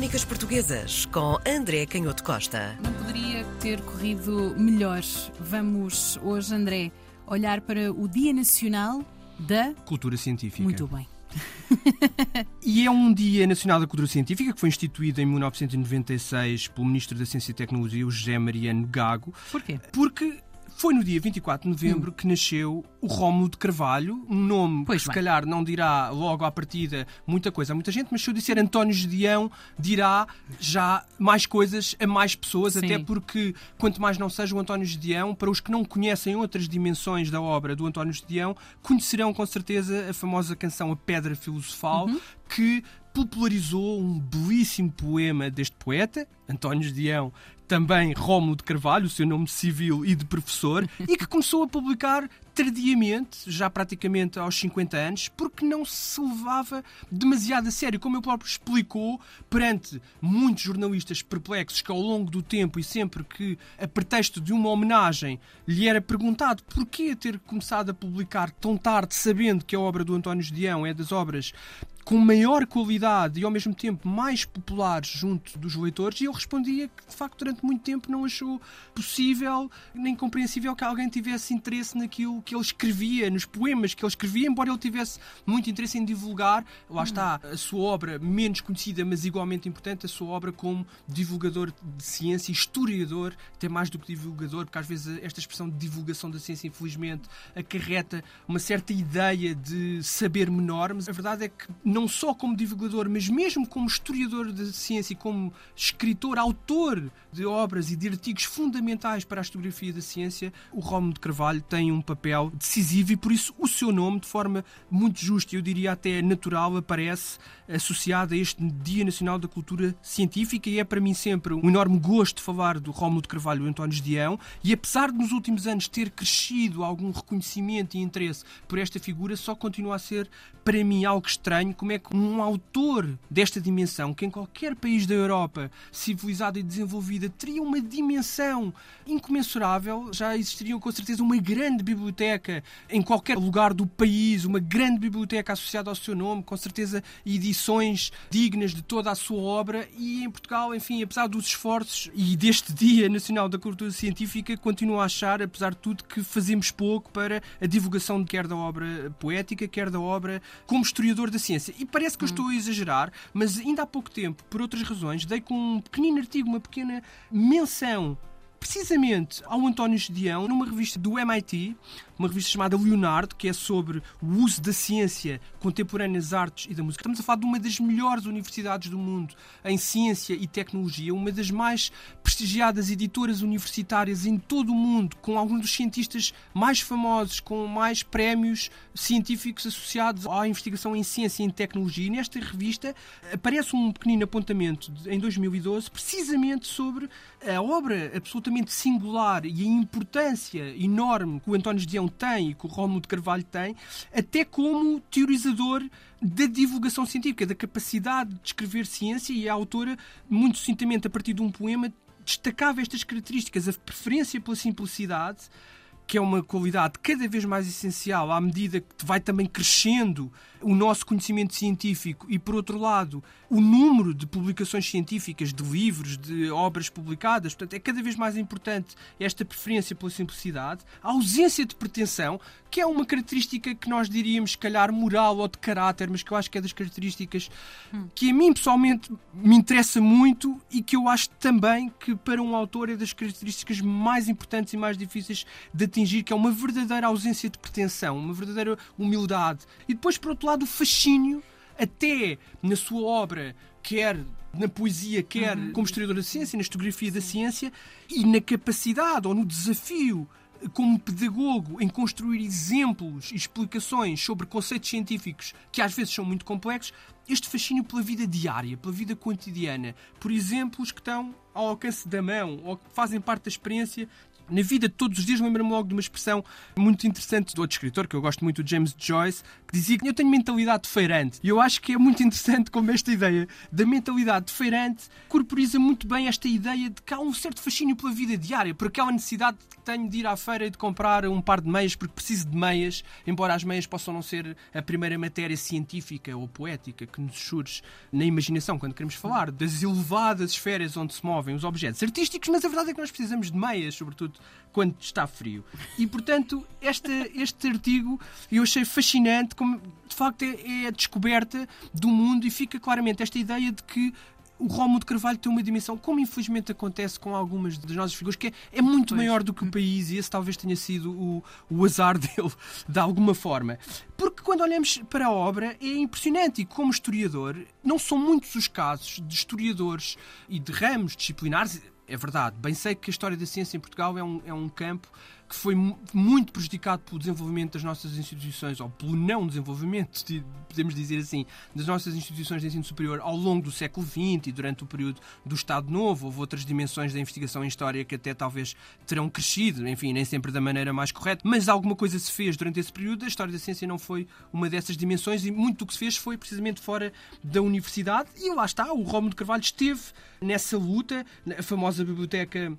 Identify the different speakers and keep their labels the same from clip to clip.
Speaker 1: Crónicas Portuguesas com André Canhoto Costa.
Speaker 2: Não poderia ter corrido melhor. Vamos hoje, André, olhar para o Dia Nacional da
Speaker 3: Cultura Científica.
Speaker 2: Muito bem.
Speaker 3: E é um Dia Nacional da Cultura Científica que foi instituído em 1996 pelo Ministro da Ciência e Tecnologia, o José Mariano Gago.
Speaker 2: Porquê?
Speaker 3: Porque foi no dia 24 de novembro que nasceu o Rómulo de Carvalho, um nome
Speaker 2: Pois
Speaker 3: que se
Speaker 2: bem.
Speaker 3: calhar não dirá logo à partida muita coisa a muita gente, mas se eu disser António Gedeão, dirá já mais coisas a mais pessoas,
Speaker 2: Sim.
Speaker 3: até porque quanto mais não seja o António Gedeão, para os que não conhecem outras dimensões da obra do António Gedeão, conhecerão com certeza a famosa canção A Pedra Filosofal,
Speaker 2: Uhum.
Speaker 3: que popularizou um belíssimo poema deste poeta, António Gedeão, também Rómulo de Carvalho, o seu nome civil e de professor, e que começou a publicar tardiamente, já praticamente aos 50 anos, porque não se levava demasiado a sério, como ele próprio explicou, perante muitos jornalistas perplexos que ao longo do tempo e sempre que, a pretexto de uma homenagem, lhe era perguntado porquê ter começado a publicar tão tarde, sabendo que a obra do António Gedeão é das obras com maior qualidade e ao mesmo tempo mais populares junto dos leitores, e eu respondia que de facto durante muito tempo não achou possível nem compreensível que alguém tivesse interesse naquilo que ele escrevia, nos poemas que ele escrevia, embora ele tivesse muito interesse em divulgar, lá está, a sua obra menos conhecida, mas igualmente importante, a sua obra como divulgador de ciência, historiador, até mais do que divulgador, porque às vezes esta expressão de divulgação da ciência, infelizmente, acarreta uma certa ideia de saber menor, mas a verdade é que não só como divulgador, mas mesmo como historiador da ciência e como escritor, autor de obras e de artigos fundamentais para a historiografia da ciência, o Rómulo de Carvalho tem um papel decisivo e por isso o seu nome, de forma muito justa, eu diria até natural, aparece associado a este Dia Nacional da Cultura Científica e é para mim sempre um enorme gosto falar do Rómulo de Carvalho António Gedeão. E apesar de nos últimos anos ter crescido algum reconhecimento e interesse por esta figura, só continua a ser para mim algo estranho como é que um autor desta dimensão, que em qualquer país da Europa civilizada e desenvolvida teria uma dimensão incomensurável, já existiria com certeza uma grande biblioteca em qualquer lugar do país, uma grande biblioteca associada ao seu nome, com certeza edições dignas de toda a sua obra e em Portugal, enfim, apesar dos esforços e deste Dia Nacional da Cultura Científica, continuo a achar, apesar de tudo, que fazemos pouco para a divulgação quer da obra poética, quer da obra como historiador da ciência. E parece que eu estou a exagerar, mas ainda há pouco tempo, por outras razões, dei com um pequenino artigo, uma pequena menção precisamente ao António Gedeão numa revista do MIT, uma revista chamada Leonardo, que é sobre o uso da ciência contemporânea das artes e da música. Estamos a falar de uma das melhores universidades do mundo em ciência e tecnologia, uma das mais prestigiadas editoras universitárias em todo o mundo, com alguns dos cientistas mais famosos, com mais prémios científicos associados à investigação em ciência e em tecnologia. E nesta revista aparece um pequenino apontamento em 2012, precisamente sobre a obra absolutamente singular e a importância enorme que o António Gedeão tem e que o Rómulo de Carvalho tem, até como teorizador da divulgação científica, da capacidade de escrever ciência e a autora, muito sucintamente a partir de um poema, destacava estas características, a preferência pela simplicidade, que é uma qualidade cada vez mais essencial à medida que vai também crescendo o nosso conhecimento científico e, por outro lado, o número de publicações científicas, de livros, de obras publicadas. Portanto, é cada vez mais importante esta preferência pela simplicidade, a ausência de pretensão, que é uma característica que nós diríamos, se calhar, moral ou de caráter, mas que eu acho que é das características que a mim pessoalmente me interessa muito e que eu acho também que para um autor é das características mais importantes e mais difíceis de atingir, que é uma verdadeira ausência de pretensão, uma verdadeira humildade. E depois, por outro lado, o fascínio, até na sua obra, quer na poesia, quer como historiador da ciência, na historiografia da ciência, e na capacidade ou no desafio como pedagogo em construir exemplos e explicações sobre conceitos científicos que às vezes são muito complexos, este fascínio pela vida diária, pela vida cotidiana, por exemplos que estão ao alcance da mão ou que fazem parte da experiência na vida de todos os dias, lembro-me logo de uma expressão muito interessante de outro escritor, que eu gosto muito, James Joyce, que dizia que eu tenho mentalidade de feirante. E eu acho que é muito interessante como esta ideia da mentalidade de feirante corporiza muito bem esta ideia de que há um certo fascínio pela vida diária, por aquela necessidade que tenho de ir à feira e de comprar um par de meias, porque preciso de meias, embora as meias possam não ser a primeira matéria científica ou poética que nos surge na imaginação quando queremos falar das elevadas esferas onde se movem os objetos artísticos, mas a verdade é que nós precisamos de meias, sobretudo quando está frio. E, portanto, este, este artigo eu achei fascinante, como de facto é, é a descoberta do mundo e fica claramente esta ideia de que o Rómulo de Carvalho tem uma dimensão, como infelizmente acontece com algumas das nossas figuras, que é, é muito pois. maior do que o país e esse talvez tenha sido o, o azar dele, de alguma forma. Porque quando olhamos para a obra é impressionante e como historiador, não são muitos os casos de historiadores e de ramos disciplinares, é verdade, bem sei que a história da ciência em Portugal é um, é um campo que foi muito prejudicado pelo desenvolvimento das nossas instituições, ou pelo não desenvolvimento, podemos dizer assim, das nossas instituições de ensino superior ao longo do século XX e durante o período do Estado Novo. Houve outras dimensões da investigação em história que até talvez terão crescido, enfim, nem sempre da maneira mais correta, mas alguma coisa se fez durante esse período. A história da ciência não foi uma dessas dimensões e muito do que se fez foi precisamente fora da universidade. E lá está, o Rómulo de Carvalho esteve nessa luta, a famosa biblioteca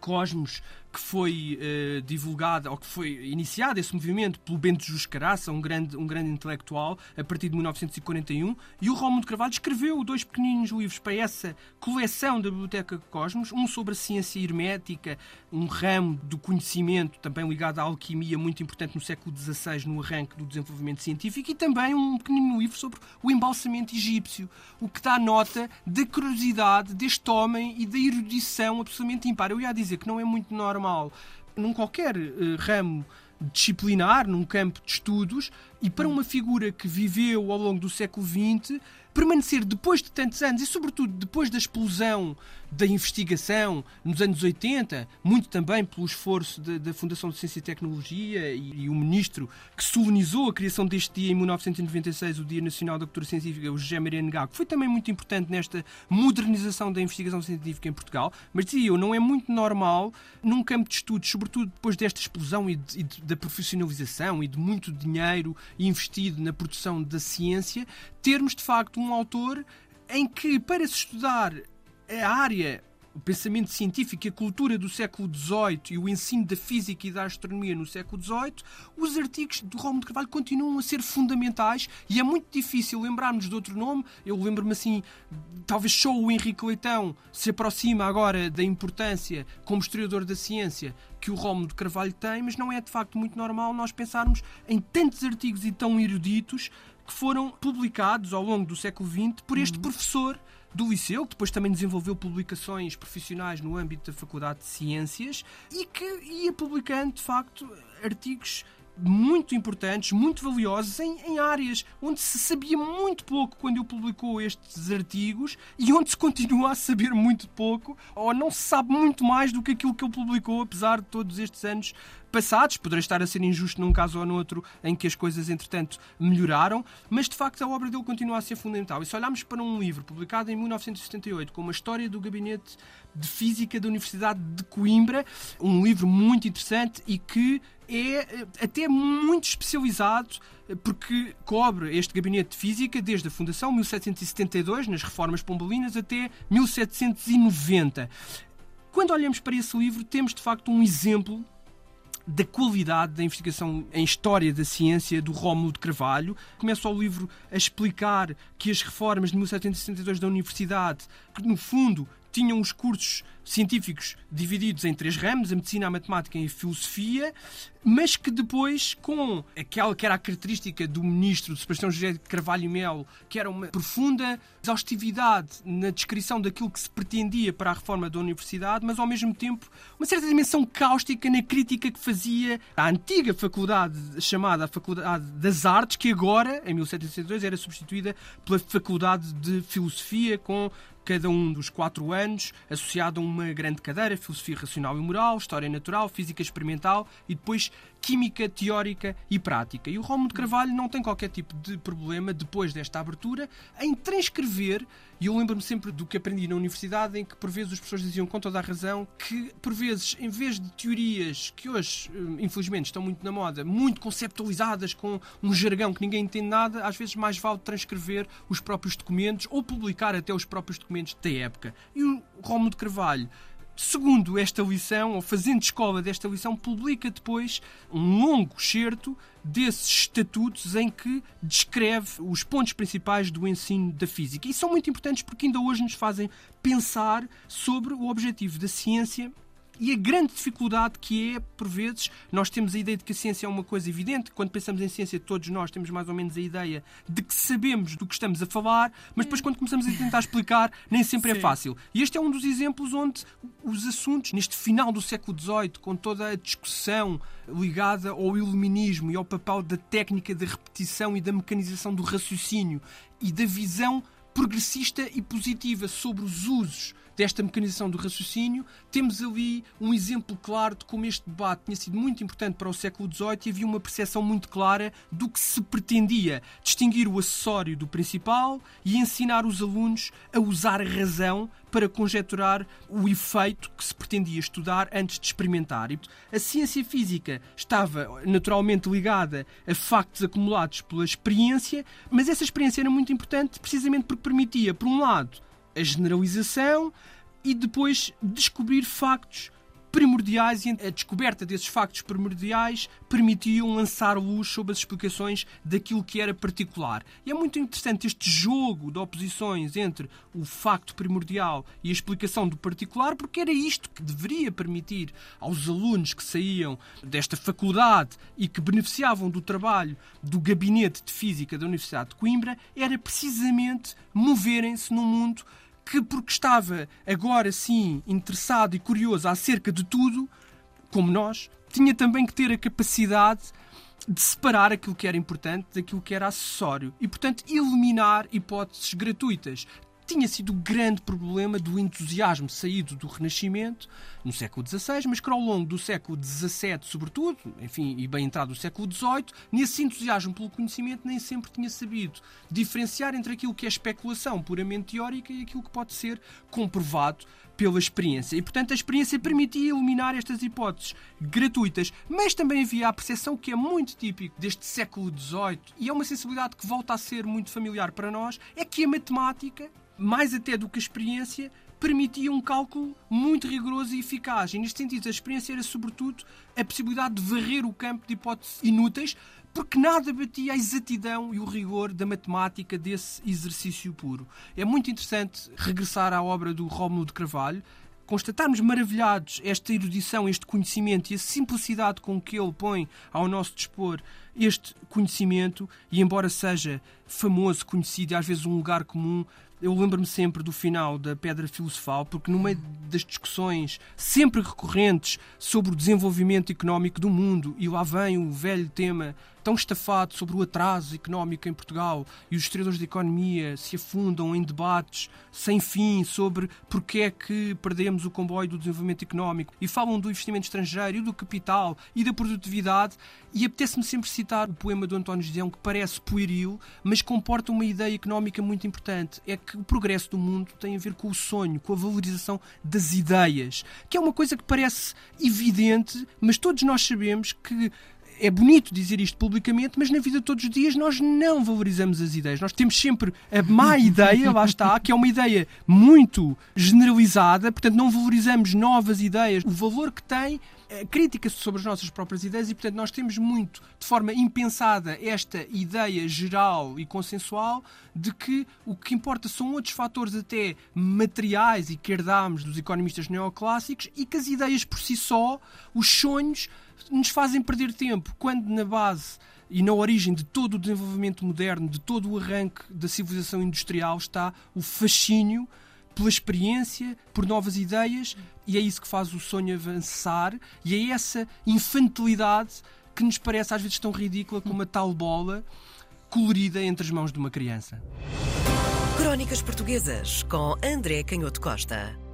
Speaker 3: Cosmos que foi uh, divulgada, ou que foi iniciado esse movimento pelo Bento Jus Caraça, um grande, um grande intelectual, a partir de 1941, e o Rómulo de Carvalho escreveu dois pequeninos livros para essa coleção da Biblioteca Cosmos, um sobre a ciência hermética, um ramo do conhecimento também ligado à alquimia, muito importante no século XVI, no arranque do desenvolvimento científico, e também um pequenino livro sobre o embalsamento egípcio, o que dá nota da curiosidade deste homem e da erudição absolutamente impar. Eu ia dizer que não é muito normal normal. Num qualquer uh, ramo disciplinar, num campo de estudos, e para uma figura que viveu ao longo do século XX, permanecer depois de tantos anos e, sobretudo, depois da explosão da investigação nos anos 80, muito também pelo esforço da Fundação de Ciência e Tecnologia e, e, o ministro que solenizou a criação deste dia em 1996, o Dia Nacional da Cultura Científica, o José Maria Negago, que foi também muito importante nesta modernização da investigação científica em Portugal. Mas dizia eu, não é muito normal num campo de estudos, sobretudo depois desta explosão e, de, e de, da profissionalização e de muito dinheiro investido na produção da ciência, termos de facto um autor em que, para se estudar a área o pensamento científico e a cultura do século XVIII e o ensino da física e da astronomia no século XVIII, os artigos do Rómulo de Carvalho continuam a ser fundamentais e é muito difícil lembrarmos de outro nome. Eu lembro-me assim, talvez só o Henrique Leitão se aproxima agora da importância como historiador da ciência que o Rómulo de Carvalho tem, mas não é de facto muito normal nós pensarmos em tantos artigos e tão eruditos que foram publicados ao longo do século XX por este uhum. professor do Liceu, que depois também desenvolveu publicações profissionais no âmbito da Faculdade de Ciências e que ia publicando, de facto, artigos muito importantes, muito valiosos em, em, áreas onde se sabia muito pouco quando ele publicou estes artigos e onde se continua a saber muito pouco ou não se sabe muito mais do que aquilo que ele publicou, apesar de todos estes anos passados. Poderá estar a ser injusto num caso ou no outro em que as coisas, entretanto, melhoraram, mas de facto a obra dele continua a ser fundamental. E se olharmos para um livro publicado em 1978, com uma história do gabinete de física da Universidade de Coimbra, um livro muito interessante e que é eh, até muito especializado eh, porque cobre este gabinete de física desde a fundação 1772 nas reformas pombalinas até 1790. Quando olhamos para esse livro, temos de facto um exemplo da qualidade da investigação em história da ciência do Rómulo de Carvalho. Começa o livro a explicar que as reformas de 1762 da Universidade, que no fundo tinham os cursos científicos divididos em três ramos, a medicina, a matemática e a filosofia, mas que depois, com aquela que era a característica do ministro Sebastião José de Carvalho Melo, que era uma profunda exaustividade na descrição daquilo que se pretendia para a reforma da universidade, mas ao mesmo tempo uma certa dimensão cáustica na crítica que fazia à antiga faculdade chamada a Faculdade das Artes, que agora, em 1762, era substituída pela Faculdade de Filosofia, com cada um dos quatro anos, associado a uma grande cadeira, filosofia racional e moral, história natural, física experimental e depois química teórica e prática. E o Rómulo de Carvalho não tem qualquer tipo de problema, depois desta abertura, em transcrever, e eu lembro-me sempre do que aprendi na universidade, em que por vezes os professores diziam com toda a razão que, por vezes, em vez de teorias que hoje, eh, infelizmente, estão muito na moda, muito conceptualizadas, com um jargão que ninguém entende nada, às vezes mais vale transcrever os próprios documentos ou publicar até os próprios documentos da época. E o Rómulo de Carvalho segundo esta lição, ou fazendo escola desta lição, publica depois um longo excerto desses estatutos em que descreve os pontos principais do ensino da física. E são muito importantes porque ainda hoje nos fazem pensar sobre o objetivo da ciência e a grande dificuldade que é, por vezes, nós temos a ideia de que a ciência é uma coisa evidente. Quando pensamos em ciência, todos nós temos mais ou menos a ideia de que sabemos do que estamos a falar, mas depois, quando começamos a tentar explicar, nem sempre é Sim. é fácil. E este é um dos exemplos onde os assuntos, neste final do século XVIII, com toda a discussão ligada ao iluminismo e ao papel da técnica da repetição e da mecanização do raciocínio e da visão progressista e positiva sobre os usos desta mecanização do raciocínio, temos ali um exemplo claro de como este debate tinha sido muito importante para o século XVIII e havia uma percepção muito clara do que se pretendia distinguir o acessório do principal e ensinar os alunos a usar a razão para conjecturar o efeito que se pretendia estudar antes de experimentar. A ciência física estava naturalmente ligada a factos acumulados pela experiência, mas essa experiência era muito importante precisamente porque permitia, por um lado, a generalização e depois descobrir factos primordiais e a descoberta desses factos primordiais permitiam lançar luz sobre as explicações daquilo que era particular. E é muito interessante este jogo de oposições entre o facto primordial e a explicação do particular, porque era isto que deveria permitir aos alunos que saíam desta faculdade e que beneficiavam do trabalho do gabinete de física da Universidade de Coimbra, era precisamente moverem-se num mundo que, porque estava agora sim interessado e curioso acerca de tudo, como nós, tinha também que ter a capacidade de separar aquilo que era importante daquilo que era acessório. E, portanto, eliminar hipóteses gratuitas tinha sido o grande problema do entusiasmo saído do Renascimento no século XVI, mas que ao longo do século XVII, sobretudo, enfim, e bem entrado no século XVIII, nesse entusiasmo pelo conhecimento nem sempre tinha sabido diferenciar entre aquilo que é especulação puramente teórica e aquilo que pode ser comprovado pela experiência. E, portanto, a experiência permitia eliminar estas hipóteses gratuitas, mas também havia a percepção que é muito típico deste século XVIII e é uma sensibilidade que volta a ser muito familiar para nós, é que a matemática mais até do que a experiência, permitia um cálculo muito rigoroso e eficaz. E neste sentido, a experiência era sobretudo a possibilidade de varrer o campo de hipóteses inúteis, porque nada batia a exatidão e o rigor da matemática desse exercício puro. É muito interessante regressar à obra do Rómulo de Carvalho, constatarmos maravilhados esta erudição, este conhecimento e a simplicidade com que ele põe ao nosso dispor este conhecimento, e embora seja famoso, conhecido e às vezes um lugar comum, eu lembro-me sempre do final da Pedra Filosofal, porque no meio das discussões sempre recorrentes sobre o desenvolvimento económico do mundo, e lá vem o velho tema tão estafado sobre o atraso económico em Portugal e os historiadores de economia se afundam em debates sem fim sobre porque é que perdemos o comboio do desenvolvimento económico e falam do investimento estrangeiro e do capital e da produtividade e apetece-me sempre citar o poema do António Gideão que parece pueril, mas comporta uma ideia económica muito importante. É que o progresso do mundo tem a ver com o sonho, com a valorização das ideias, que é uma coisa que parece evidente, mas todos nós sabemos que é bonito dizer isto publicamente, mas na vida de todos os dias nós não valorizamos as ideias. Nós temos sempre a má ideia, lá está, que é uma ideia muito generalizada, portanto não valorizamos novas ideias, o valor que tem crítica sobre as nossas próprias ideias e, portanto, nós temos muito, de forma impensada, esta ideia geral e consensual de que o que importa são outros fatores até materiais e que herdámos dos economistas neoclássicos e que as ideias por si só, os sonhos, nos fazem perder tempo, quando na base e na origem de todo o desenvolvimento moderno, de todo o arranque da civilização industrial, está o fascínio pela experiência, por novas ideias, e é isso que faz o sonho avançar, e é essa infantilidade que nos parece às vezes tão ridícula como uma tal bola colorida entre as mãos de uma criança.
Speaker 1: Crónicas Portuguesas com André Canhoto Costa.